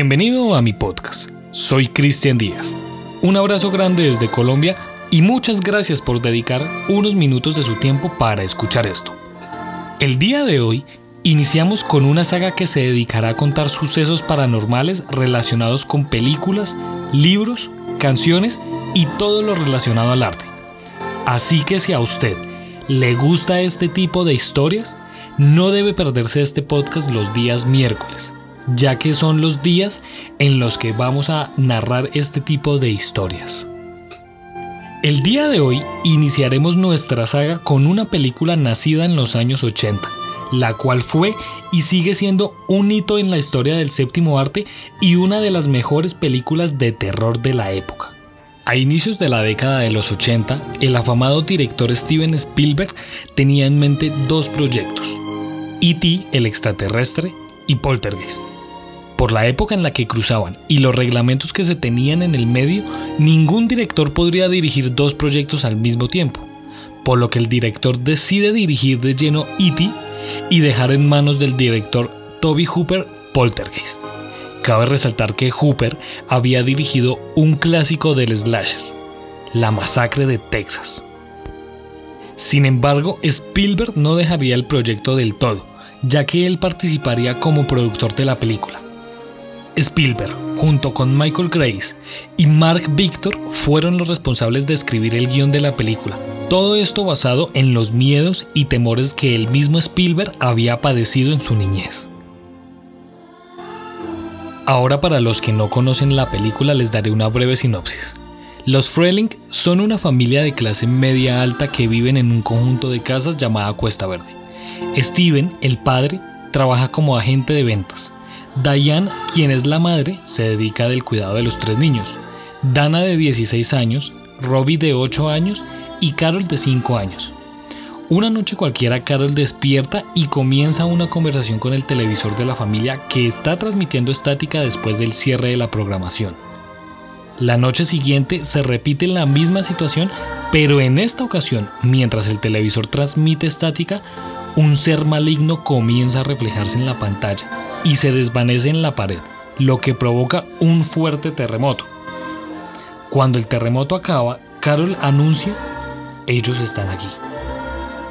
Bienvenido a mi podcast. Soy Cristian Díaz. Un abrazo grande desde Colombia y muchas gracias por dedicar unos minutos de su tiempo para escuchar esto. El día de hoy iniciamos con una saga que se dedicará a contar sucesos paranormales relacionados con películas, libros, canciones y todo lo relacionado al arte. Así que si a usted le gusta este tipo de historias, no debe perderse este podcast los días miércoles ya que son los días en los que vamos a narrar este tipo de historias. El día de hoy iniciaremos nuestra saga con una película nacida en los años 80, la cual fue y sigue siendo un hito en la historia del séptimo arte y una de las mejores películas de terror de la época. A inicios de la década de los 80, el afamado director Steven Spielberg tenía en mente dos proyectos, E.T. el extraterrestre y Poltergeist por la época en la que cruzaban y los reglamentos que se tenían en el medio, ningún director podría dirigir dos proyectos al mismo tiempo, por lo que el director decide dirigir de lleno E.T. y dejar en manos del director Toby Hooper Poltergeist. Cabe resaltar que Hooper había dirigido un clásico del slasher, La masacre de Texas. Sin embargo, Spielberg no dejaría el proyecto del todo, ya que él participaría como productor de la película. Spielberg, junto con Michael Grace y Mark Victor, fueron los responsables de escribir el guion de la película. Todo esto basado en los miedos y temores que el mismo Spielberg había padecido en su niñez. Ahora para los que no conocen la película les daré una breve sinopsis. Los Freling son una familia de clase media alta que viven en un conjunto de casas llamada Cuesta Verde. Steven, el padre, trabaja como agente de ventas. Diane, quien es la madre, se dedica del cuidado de los tres niños. Dana de 16 años, Robbie de 8 años y Carol de 5 años. Una noche cualquiera Carol despierta y comienza una conversación con el televisor de la familia que está transmitiendo estática después del cierre de la programación. La noche siguiente se repite la misma situación, pero en esta ocasión, mientras el televisor transmite estática, un ser maligno comienza a reflejarse en la pantalla y se desvanece en la pared, lo que provoca un fuerte terremoto. Cuando el terremoto acaba, Carol anuncia, ellos están aquí.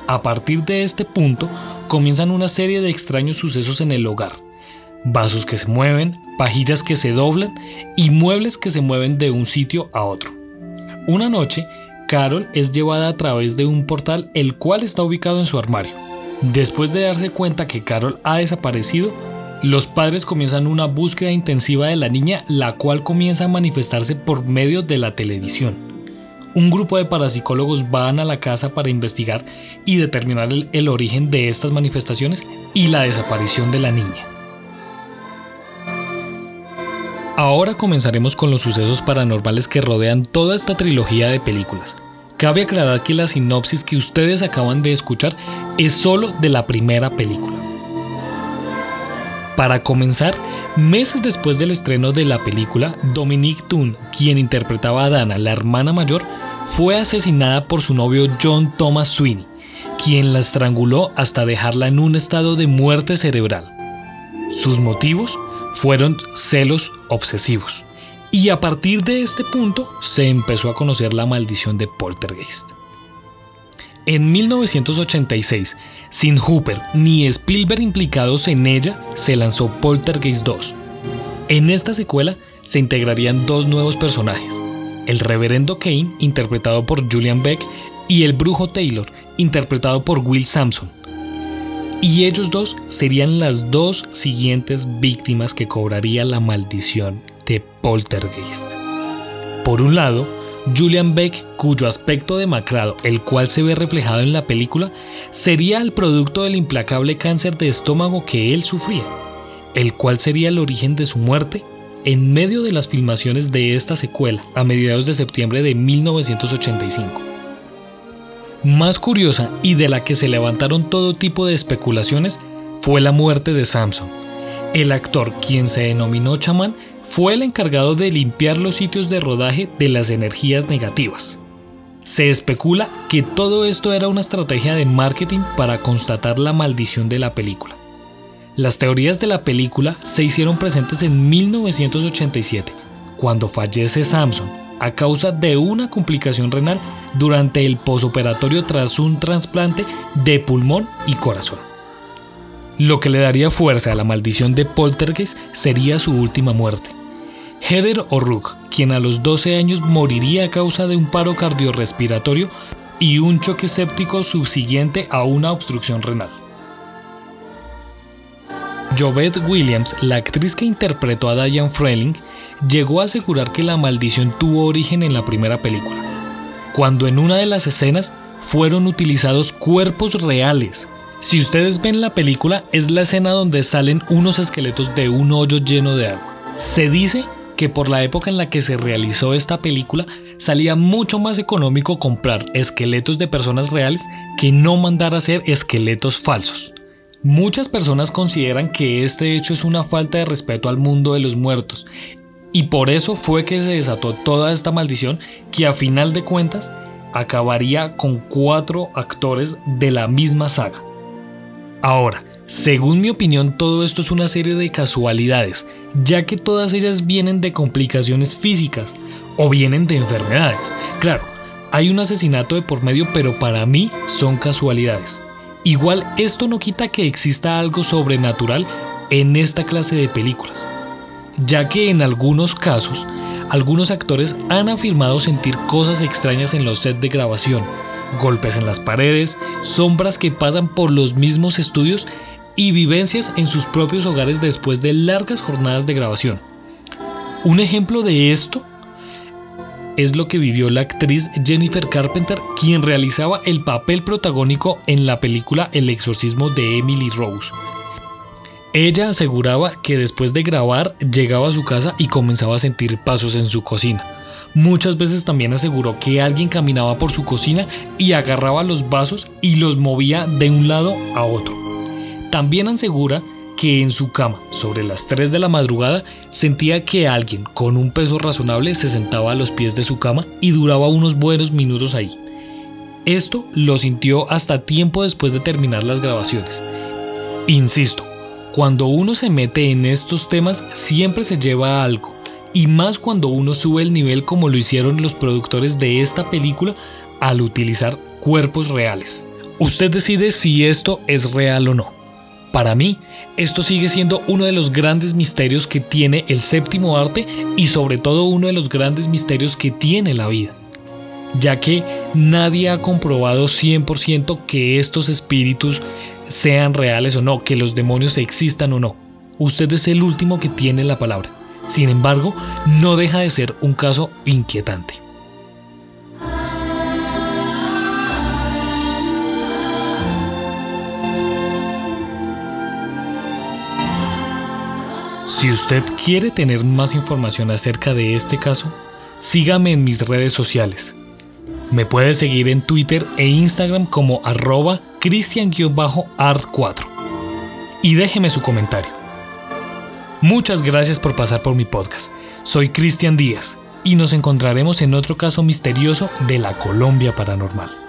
A partir de este punto, comienzan una serie de extraños sucesos en el hogar. Vasos que se mueven, pajillas que se doblan y muebles que se mueven de un sitio a otro. Una noche, Carol es llevada a través de un portal el cual está ubicado en su armario. Después de darse cuenta que Carol ha desaparecido, los padres comienzan una búsqueda intensiva de la niña, la cual comienza a manifestarse por medio de la televisión. Un grupo de parapsicólogos van a la casa para investigar y determinar el, origen de estas manifestaciones y la desaparición de la niña. Ahora comenzaremos con los sucesos paranormales que rodean toda esta trilogía de películas. Cabe aclarar que la sinopsis que ustedes acaban de escuchar es solo de la primera película. Para comenzar, meses después del estreno de la película, Dominique Toon, quien interpretaba a Dana, la hermana mayor, fue asesinada por su novio John Thomas Sweeney, quien la estranguló hasta dejarla en un estado de muerte cerebral. Sus motivos fueron celos obsesivos. Y a partir de este punto se empezó a conocer la maldición de Poltergeist. En 1986, sin Hooper ni Spielberg implicados en ella, se lanzó Poltergeist 2. En esta secuela se integrarían dos nuevos personajes, el reverendo Kane, interpretado por Julian Beck, y el brujo Taylor, interpretado por Will Sampson. Y ellos dos serían las dos siguientes víctimas que cobraría la maldición de Poltergeist. Por un lado, Julian Beck, cuyo aspecto demacrado, el cual se ve reflejado en la película, sería el producto del implacable cáncer de estómago que él sufría, el cual sería el origen de su muerte en medio de las filmaciones de esta secuela a mediados de septiembre de 1985. Más curiosa y de la que se levantaron todo tipo de especulaciones fue la muerte de Samson. El actor, quien se denominó chamán, fue el encargado de limpiar los sitios de rodaje de las energías negativas. Se especula que todo esto era una estrategia de marketing para constatar la maldición de la película. Las teorías de la película se hicieron presentes en 1987, cuando fallece Samson a causa de una complicación renal durante el posoperatorio tras un trasplante de pulmón y corazón. Lo que le daría fuerza a la maldición de Poltergeist sería su última muerte. Heather O'Rourke, quien a los 12 años moriría a causa de un paro cardiorrespiratorio y un choque séptico subsiguiente a una obstrucción renal. Jovette Williams, la actriz que interpretó a Diane Freeling, llegó a asegurar que la maldición tuvo origen en la primera película, cuando en una de las escenas fueron utilizados cuerpos reales. Si ustedes ven la película, es la escena donde salen unos esqueletos de un hoyo lleno de agua. Se dice que por la época en la que se realizó esta película, salía mucho más económico comprar esqueletos de personas reales que no mandar a hacer esqueletos falsos. Muchas personas consideran que este hecho es una falta de respeto al mundo de los muertos y por eso fue que se desató toda esta maldición que a final de cuentas acabaría con cuatro actores de la misma saga. Ahora, según mi opinión, todo esto es una serie de casualidades, ya que todas ellas vienen de complicaciones físicas o vienen de enfermedades. Claro, hay un asesinato de por medio, pero para mí son casualidades. Igual esto no quita que exista algo sobrenatural en esta clase de películas, ya que en algunos casos algunos actores han afirmado sentir cosas extrañas en los sets de grabación, golpes en las paredes, sombras que pasan por los mismos estudios y vivencias en sus propios hogares después de largas jornadas de grabación. Un ejemplo de esto es lo que vivió la actriz Jennifer Carpenter, quien realizaba el papel protagónico en la película El exorcismo de Emily Rose. Ella aseguraba que después de grabar llegaba a su casa y comenzaba a sentir pasos en su cocina. Muchas veces también aseguró que alguien caminaba por su cocina y agarraba los vasos y los movía de un lado a otro. También asegura que en su cama, sobre las 3 de la madrugada, sentía que alguien con un peso razonable se sentaba a los pies de su cama y duraba unos buenos minutos ahí. Esto lo sintió hasta tiempo después de terminar las grabaciones. Insisto, cuando uno se mete en estos temas siempre se lleva algo, y más cuando uno sube el nivel como lo hicieron los productores de esta película al utilizar cuerpos reales. Usted decide si esto es real o no. Para mí, esto sigue siendo uno de los grandes misterios que tiene el séptimo arte y sobre todo uno de los grandes misterios que tiene la vida, ya que nadie ha comprobado 100% que estos espíritus sean reales o no, que los demonios existan o no. Usted es el último que tiene la palabra. Sin embargo, no deja de ser un caso inquietante. Si usted quiere tener más información acerca de este caso, sígame en mis redes sociales. Me puede seguir en Twitter e Instagram como arroba cristian-art4 y déjeme su comentario. Muchas gracias por pasar por mi podcast. Soy Cristian Díaz y nos encontraremos en otro caso misterioso de la Colombia Paranormal.